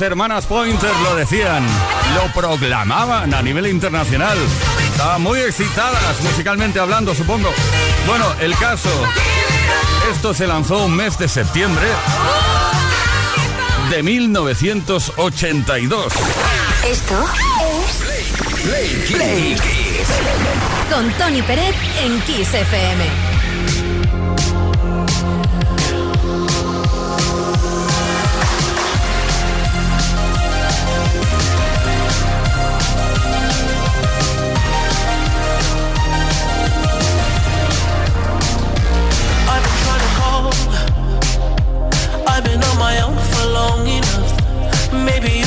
Hermanas Pointer lo decían, lo proclamaban a nivel internacional. Estaban muy excitadas, musicalmente hablando, supongo. Bueno, el caso, esto se lanzó un mes de septiembre de 1982. Esto es Play, Con Tony Peret en Kiss FM.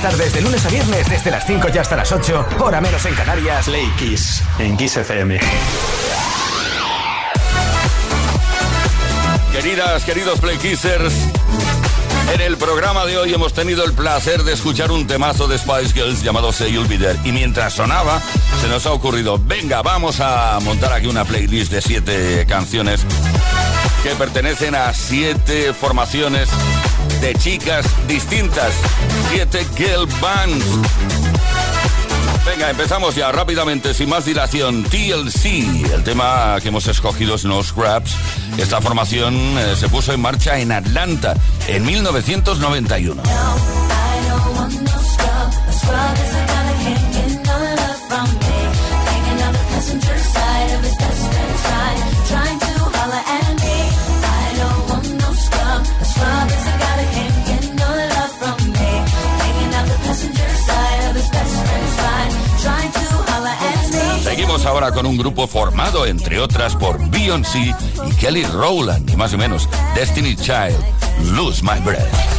tardes, de lunes a viernes, desde las 5 y hasta las 8, hora menos en Canarias. Play Kiss, en Kiss FM. Queridas, queridos Play Kissers, en el programa de hoy hemos tenido el placer de escuchar un temazo de Spice Girls llamado Say You'll Be There. Y mientras sonaba, se nos ha ocurrido, venga, vamos a montar aquí una playlist de siete canciones que pertenecen a siete formaciones de chicas distintas. Siete girl bands. Venga, empezamos ya rápidamente, sin más dilación. TLC, el tema que hemos escogido es No Scraps. Esta formación eh, se puso en marcha en Atlanta en 1991. Ahora con un grupo formado, entre otras, por Beyoncé y Kelly Rowland, y más o menos Destiny Child, Lose My Breath.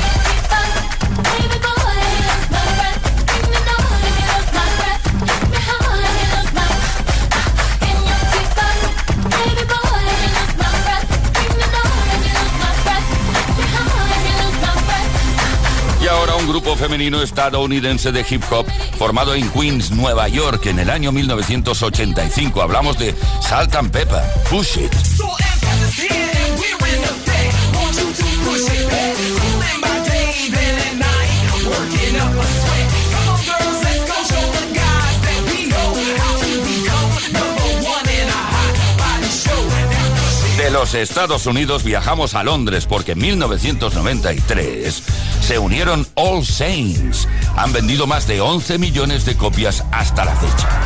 grupo femenino estadounidense de hip hop formado en Queens, Nueva York en el año 1985. Hablamos de Salt and Pepper, Push It. De los Estados Unidos viajamos a Londres porque en 1993 se unieron All Saints. Han vendido más de 11 millones de copias hasta la fecha.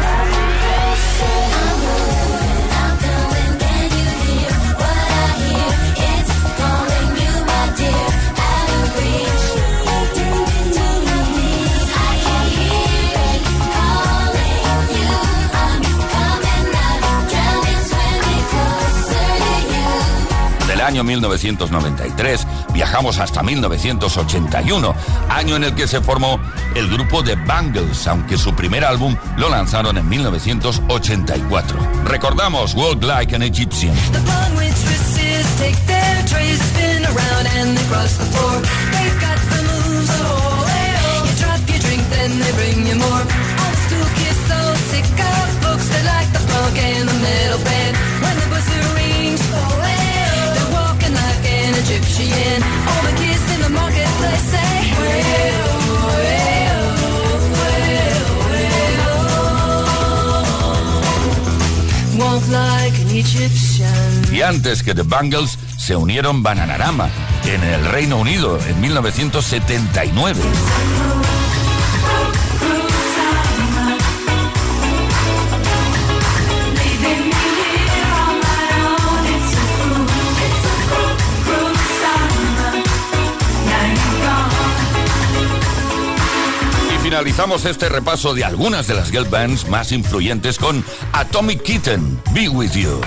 Año 1993 viajamos hasta 1981, año en el que se formó el grupo de Bangles, aunque su primer álbum lo lanzaron en 1984. Recordamos Walk Like an Egyptian. Y antes que The Bangles se unieron Bananarama en el Reino Unido en 1979. Finalizamos este repaso de algunas de las girl bands más influyentes con Atomic Kitten, Be With You.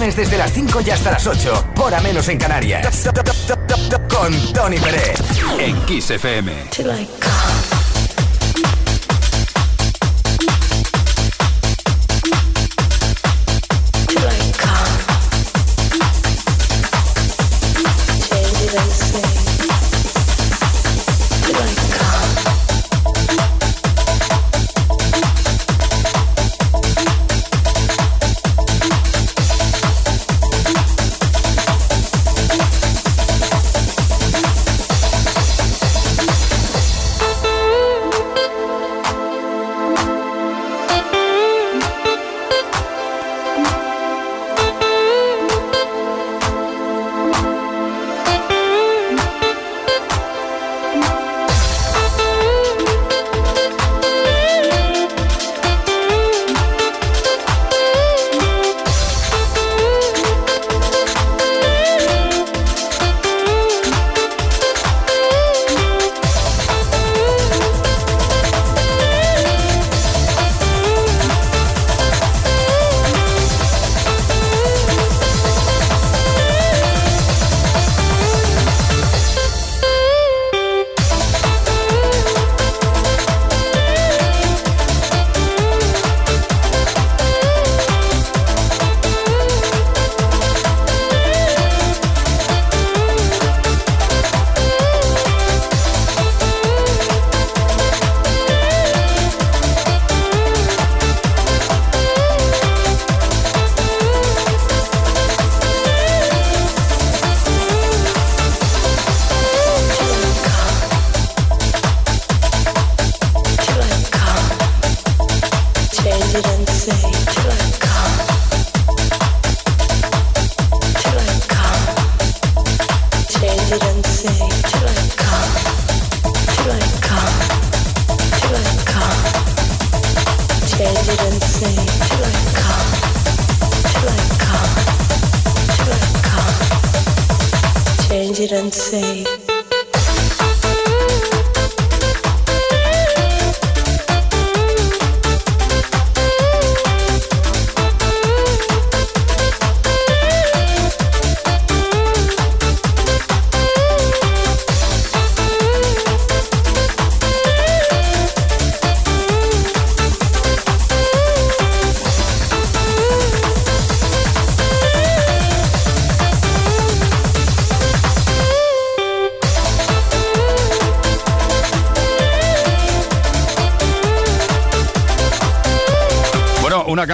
Desde las 5 y hasta las 8, a menos en Canarias. Con Tony Pérez. En Kiss FM.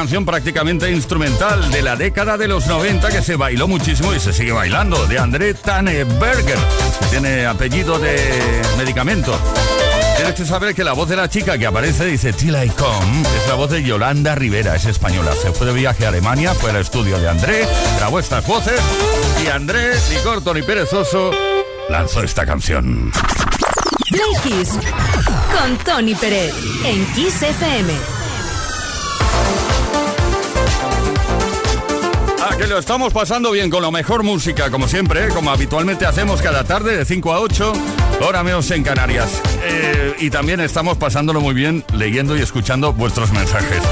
Canción prácticamente instrumental de la década de los 90 que se bailó muchísimo y se sigue bailando, de André Tanneberger, tiene apellido de medicamento. Tienes que saber que la voz de la chica que aparece dice Till I Come es la voz de Yolanda Rivera, es española. Se fue de viaje a Alemania, fue al estudio de André, grabó estas voces y André, ni corto ni perezoso, lanzó esta canción. Play con Tony Pérez en Kiss FM. Que lo estamos pasando bien con la mejor música, como siempre, como habitualmente hacemos cada tarde de 5 a 8, hora menos en Canarias. Eh, y también estamos pasándolo muy bien leyendo y escuchando vuestros mensajes.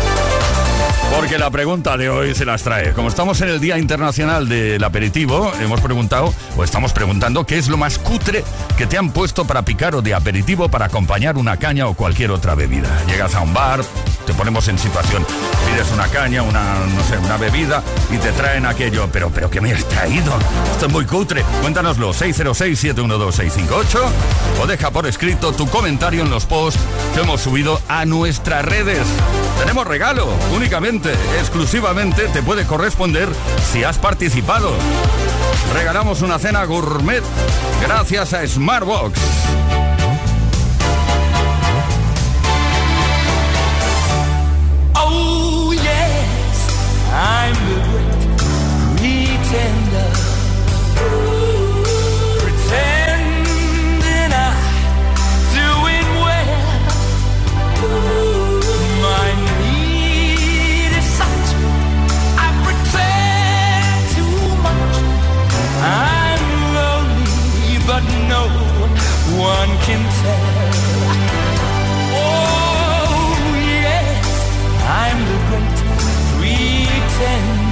Porque la pregunta de hoy se las trae. Como estamos en el Día Internacional del Aperitivo, hemos preguntado, o estamos preguntando, ¿qué es lo más cutre que te han puesto para picar o de aperitivo para acompañar una caña o cualquier otra bebida? Llegas a un bar, te ponemos en situación, pides una caña, una, no sé, una bebida y te traen aquello, pero, pero ¿qué me has traído? Esto es muy cutre. Cuéntanoslo, 606-712-658 o deja por escrito tu comentario en los posts que hemos subido a nuestras redes. Tenemos regalo, únicamente, exclusivamente te puede corresponder si has participado. Regalamos una cena gourmet gracias a Smartbox. Great one can tell. Oh, yes, I'm the great pretender.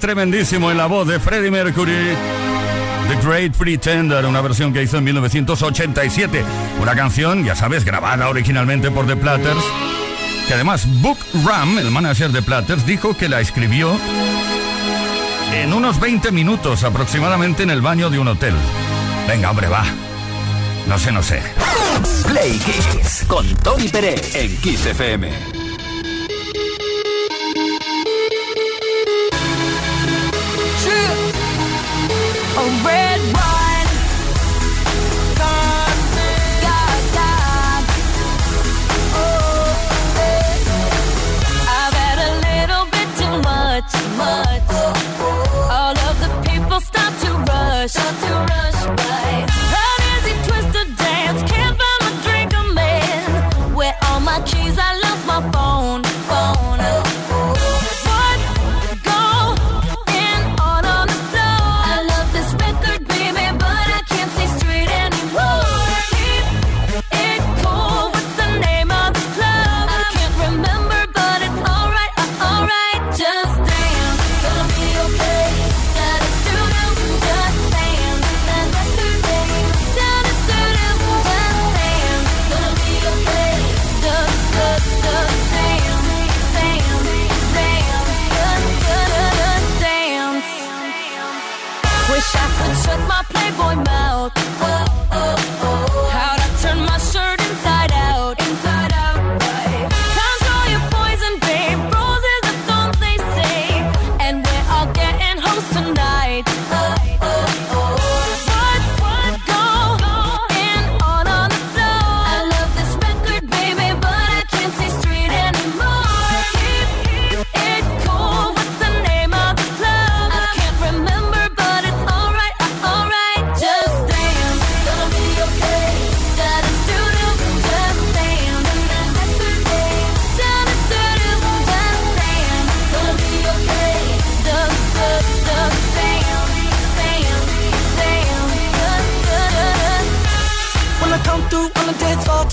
tremendísimo en la voz de Freddie Mercury. The Great Pretender, una versión que hizo en 1987. Una canción, ya sabes, grabada originalmente por The Platters. Que además, Book Ram, el manager de Platters, dijo que la escribió en unos 20 minutos aproximadamente en el baño de un hotel. Venga, hombre, va. No sé, no sé. Play Kiss con Tony Pérez en Kiss FM. a red rose.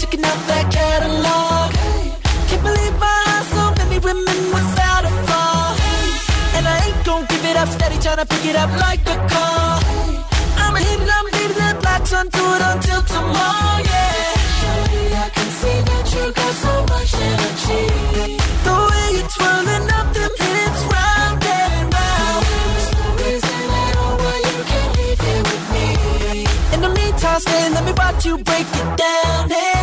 Checking out that catalog. Hey, can't believe my eyes, so many women without a flaw. Hey, and I ain't gonna give it up, steady trying to pick it up like a car. Hey, I'm a hit I'm leaving that blocks onto it until tomorrow, yeah. Surely I can see that you got so much energy. The way you're twirling up them hips round and round. There's no reason at all why you can't leave here with me. In the meantime, stay, let me watch you break it down. Hey.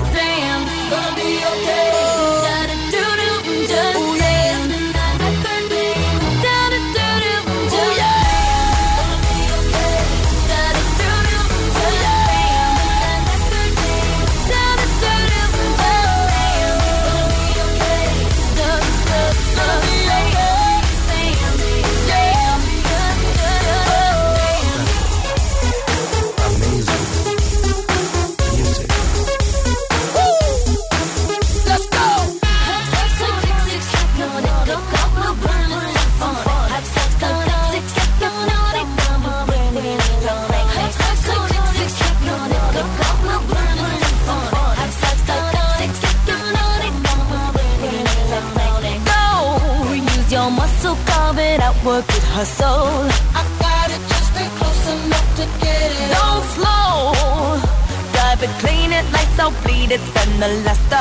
need it from the last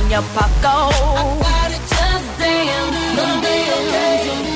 in your pocket. Just dance, no dance.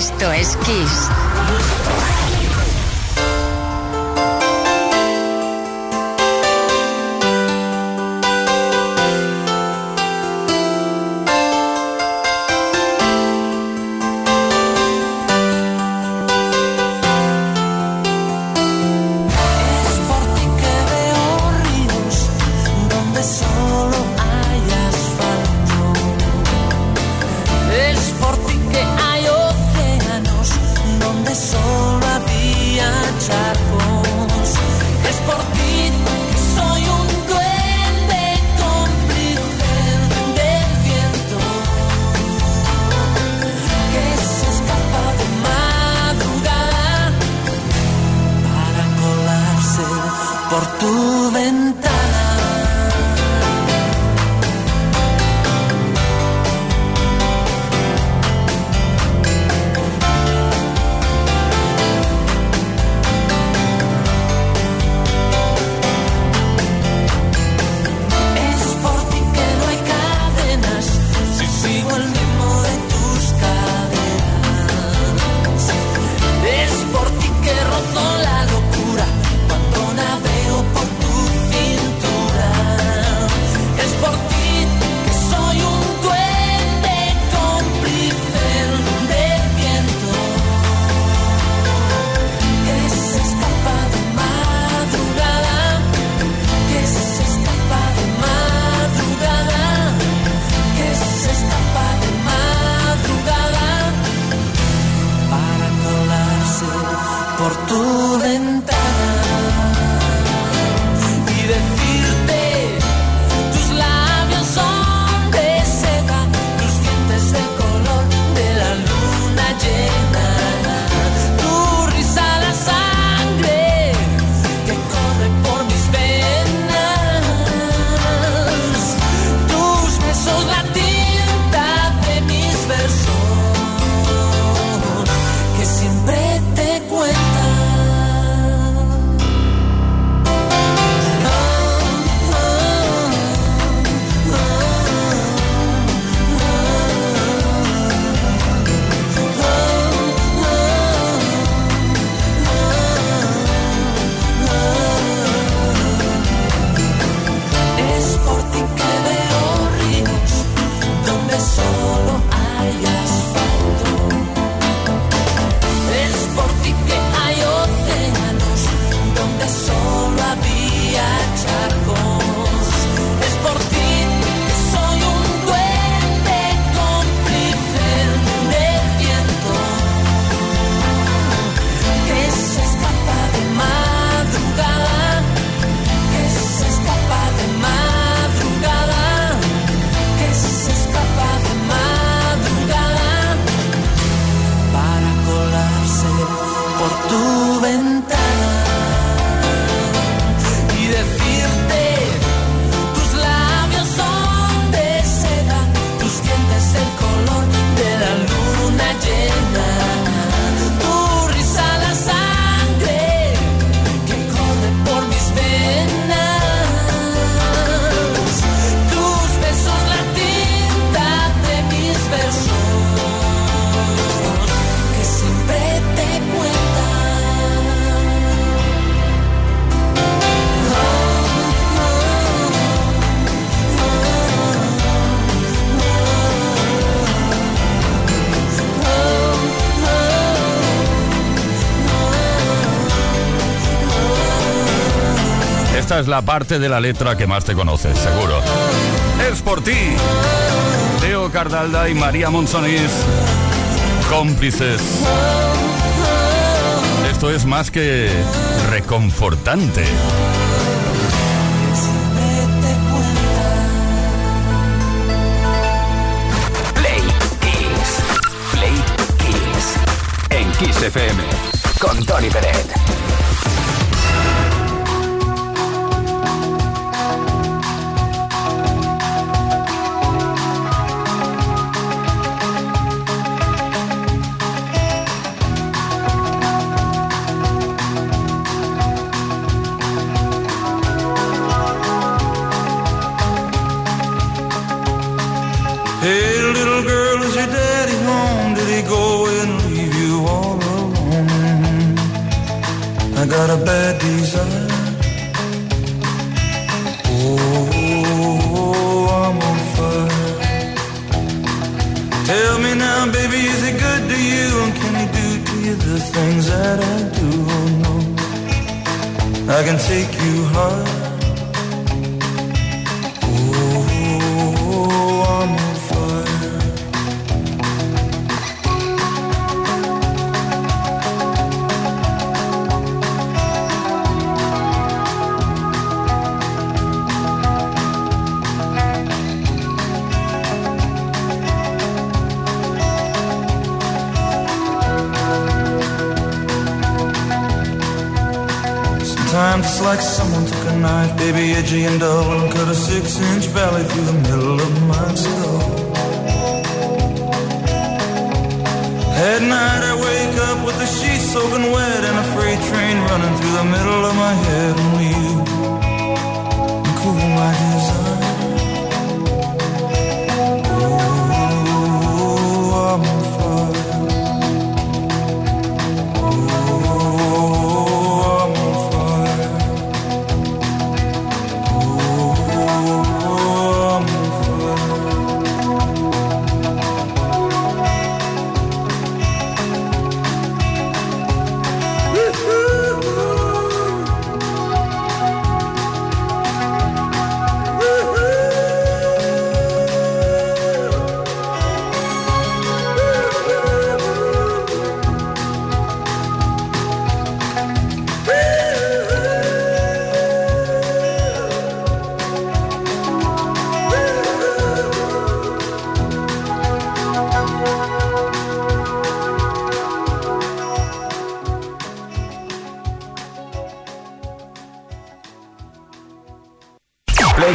Esto es Kiss. es la parte de la letra que más te conoces, seguro. Es por ti. Teo Cardalda y María Monzonís, cómplices. Esto es más que reconfortante. Play Kiss. Play Kiss. En Kiss FM. Con Tony Pérez. got a bad desire. Oh, I'm on fire. Tell me now, baby, is it good to you? And can he do to you the things that I do? Oh, no, I can take you high. Baby, edgy and dull, and cut a six-inch valley through the middle of my skull. At night I wake up with the sheets soaking wet and a freight train running through the middle of my head. Only you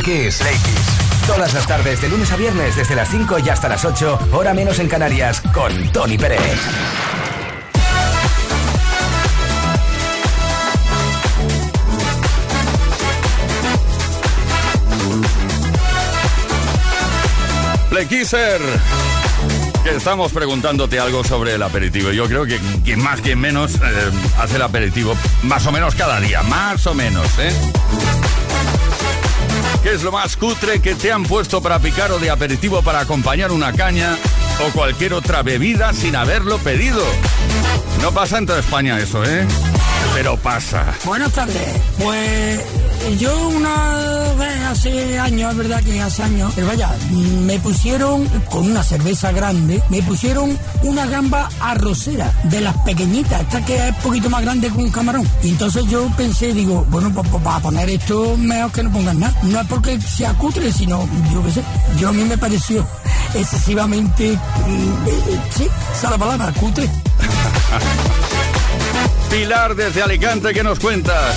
Kiss. Play Kiss. Todas las tardes, de lunes a viernes, desde las 5 y hasta las 8, hora menos en Canarias, con Tony Pérez. Play estamos preguntándote algo sobre el aperitivo. Yo creo que quien más, quien menos, eh, hace el aperitivo más o menos cada día, más o menos, ¿eh? ¿Qué es lo más cutre que te han puesto para picar o de aperitivo para acompañar una caña o cualquier otra bebida sin haberlo pedido? No pasa en toda España eso, ¿eh? Pero pasa. Buenas tardes. Pues yo una vez hace años, es verdad que hace años, pero vaya, me pusieron con una cerveza grande, me pusieron una gamba arrocera de las pequeñitas, esta que es un poquito más grande que un camarón. Y entonces yo pensé, digo, bueno, pues, pues, para poner esto mejor que no pongan nada. No es porque sea cutre, sino, yo qué sé, yo a mí me pareció excesivamente, mm, eh, sí, esa es la palabra, cutre. Pilar desde Alicante, ¿qué nos cuentas?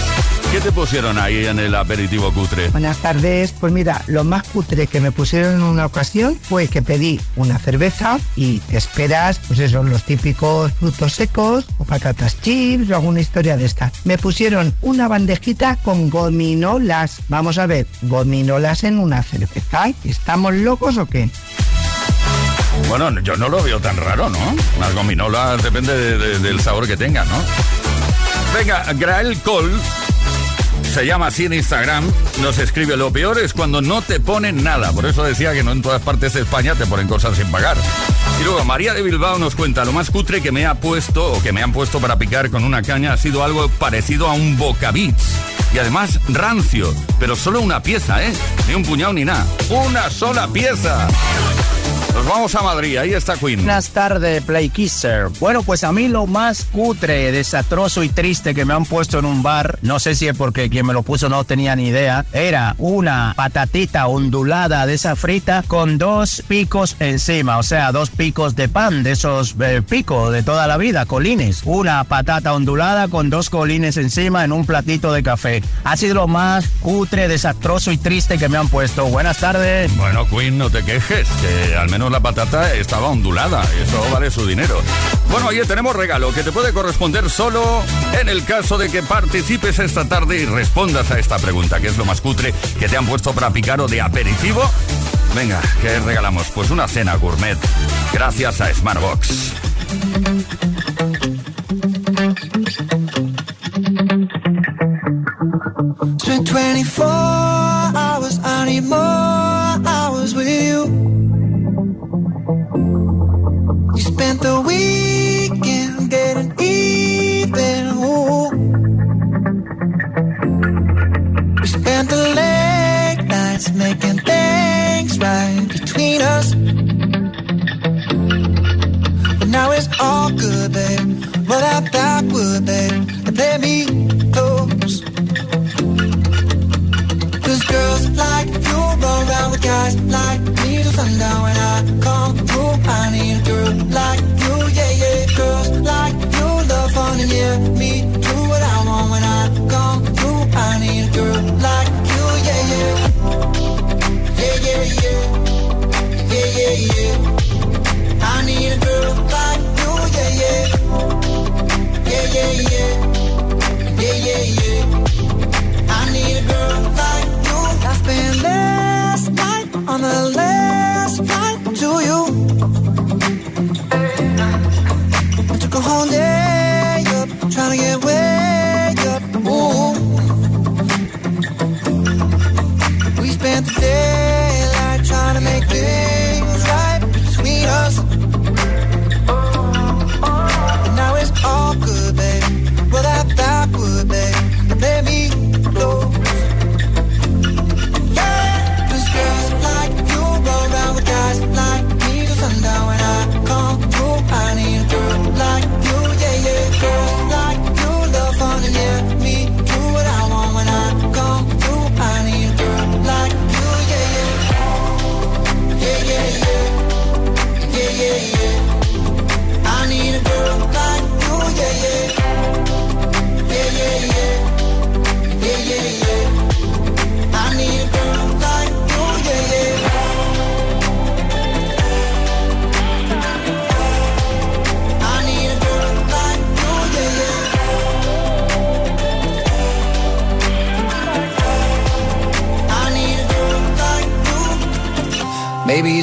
¿Qué te pusieron ahí en el aperitivo cutre? Buenas tardes. Pues mira, lo más cutre que me pusieron en una ocasión fue que pedí una cerveza y te esperas, pues eso, los típicos frutos secos o patatas chips o alguna historia de esta. Me pusieron una bandejita con gominolas. Vamos a ver, gominolas en una cerveza. ¿Estamos locos o qué? Bueno, yo no lo veo tan raro, ¿no? Las gominolas depende de- de- del sabor que tengan, ¿no? Venga, Grael Cole, se llama así en Instagram, nos escribe, lo peor es cuando no te ponen nada. Por eso decía que no en todas partes de España te ponen cosas sin pagar. Y luego María de Bilbao nos cuenta, lo más cutre que me ha puesto o que me han puesto para picar con una caña ha sido algo parecido a un bocabits. Y además rancio, pero solo una pieza, ¿eh? Ni un puñado ni nada. Una sola pieza. Nos vamos a Madrid, ahí está Queen. Buenas tardes, Play Kisser. Bueno, pues a mí lo más cutre, desastroso y triste que me han puesto en un bar, no sé si es porque quien me lo puso no tenía ni idea, era una patatita ondulada de esa frita con dos picos encima, o sea, dos picos de pan, de esos eh, picos de toda la vida, colines. Una patata ondulada con dos colines encima en un platito de café. Ha sido lo más cutre, desastroso y triste que me han puesto. Buenas tardes. Bueno, Queen, no te quejes, que al menos la patata estaba ondulada, eso vale su dinero. Bueno, oye, tenemos regalo que te puede corresponder solo en el caso de que participes esta tarde y respondas a esta pregunta, que es lo más cutre que te han puesto para picar o de aperitivo. Venga, ¿qué regalamos? Pues una cena gourmet, gracias a Smartbox. Spent 24 hours, I need more would, babe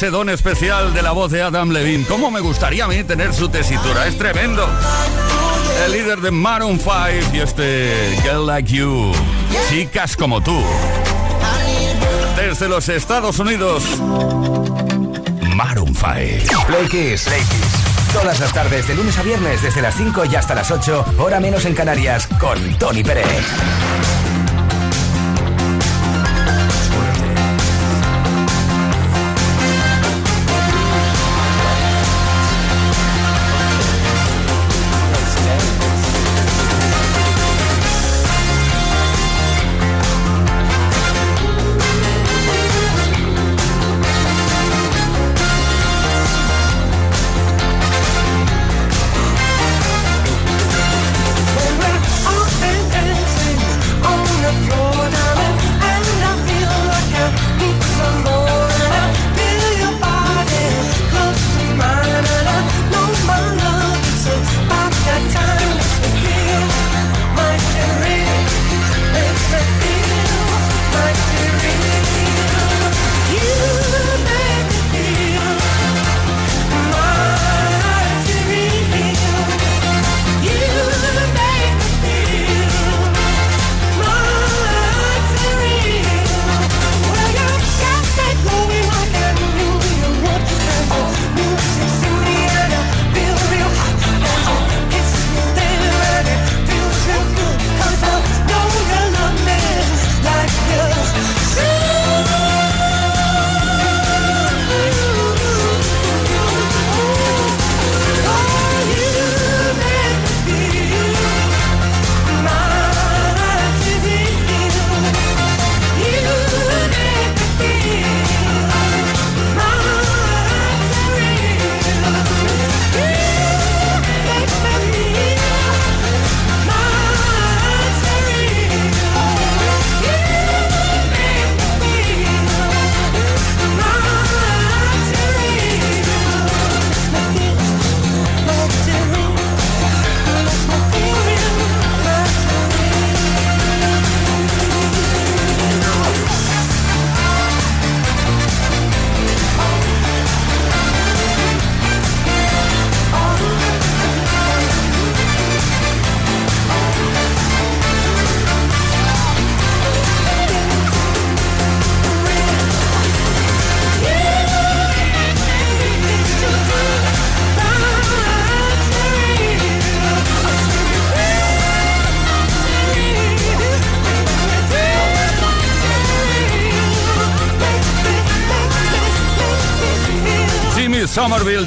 Ese don especial de la voz de Adam Levine. ¿Cómo me gustaría a mí tener su tesitura? Es tremendo. El líder de Maroon 5 y este Girl Like You. Chicas como tú. Desde los Estados Unidos. Maroon 5. Play Kiss. Play Kiss. Todas las tardes, de lunes a viernes, desde las 5 y hasta las 8, hora menos en Canarias, con Tony Pérez.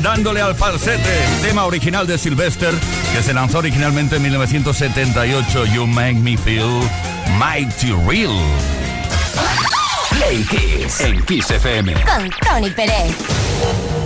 Dándole al falsete, tema original de Sylvester que se lanzó originalmente en 1978, You Make Me Feel Mighty Real. Play Kiss en Kiss FM. Con Tony Pérez.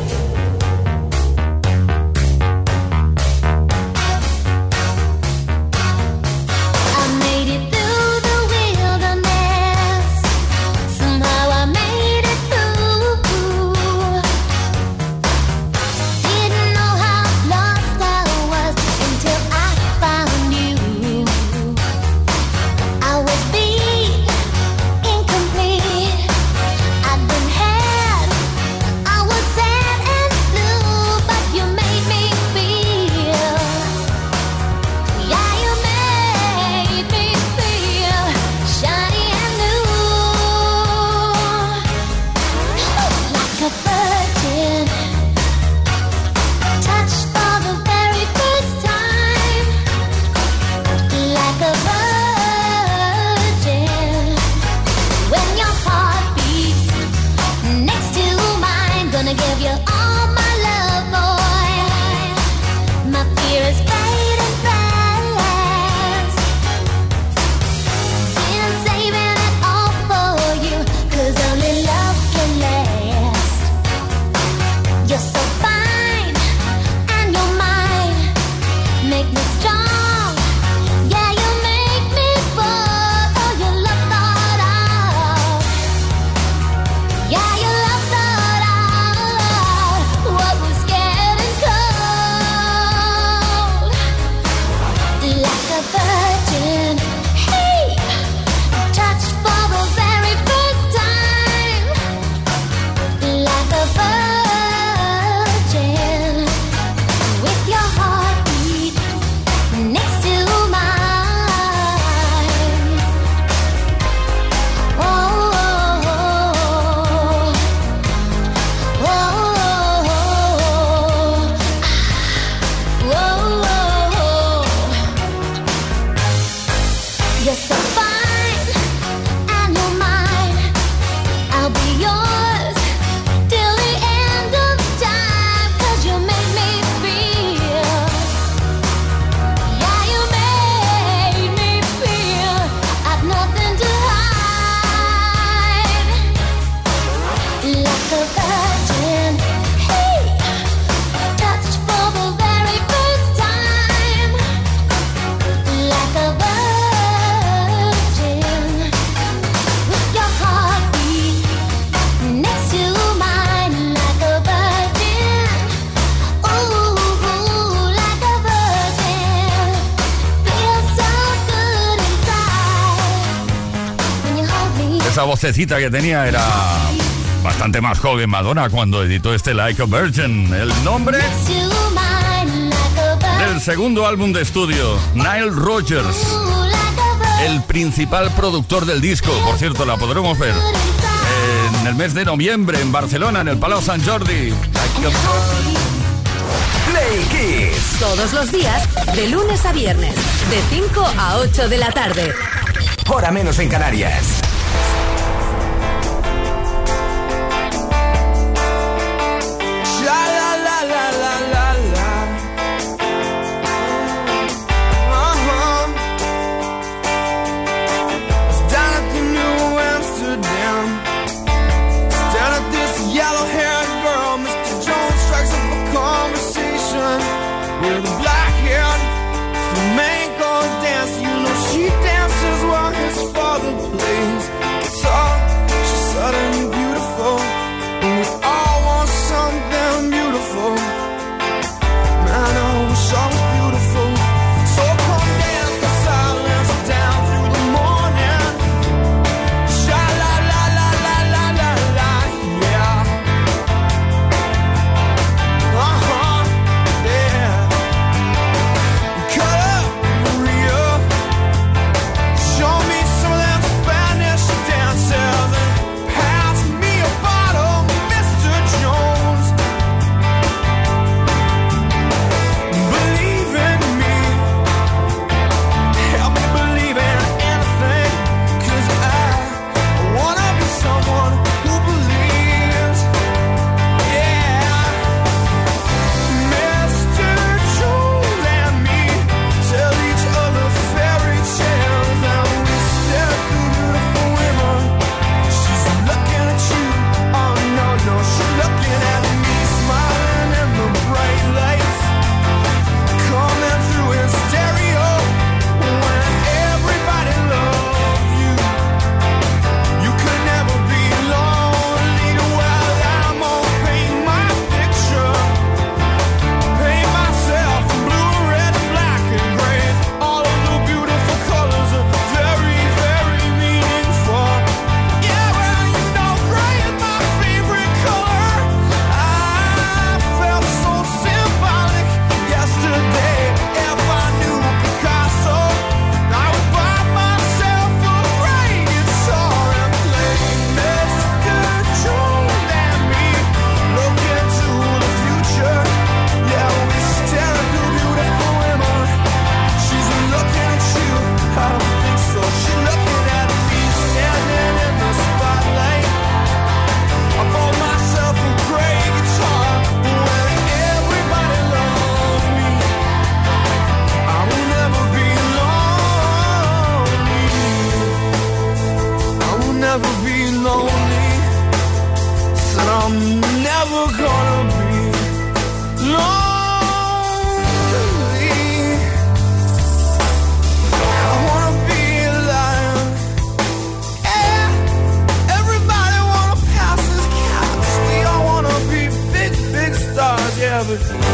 Vocecita que tenía era bastante más joven Madonna cuando editó este Like a Virgin. El nombre del segundo álbum de estudio, Nile Rogers, el principal productor del disco. Por cierto, la podremos ver en el mes de noviembre en Barcelona, en el Palau Sant Jordi. Play Kiss. Todos los días, de lunes a viernes, de 5 a 8 de la tarde. Hora menos en Canarias. Christmas.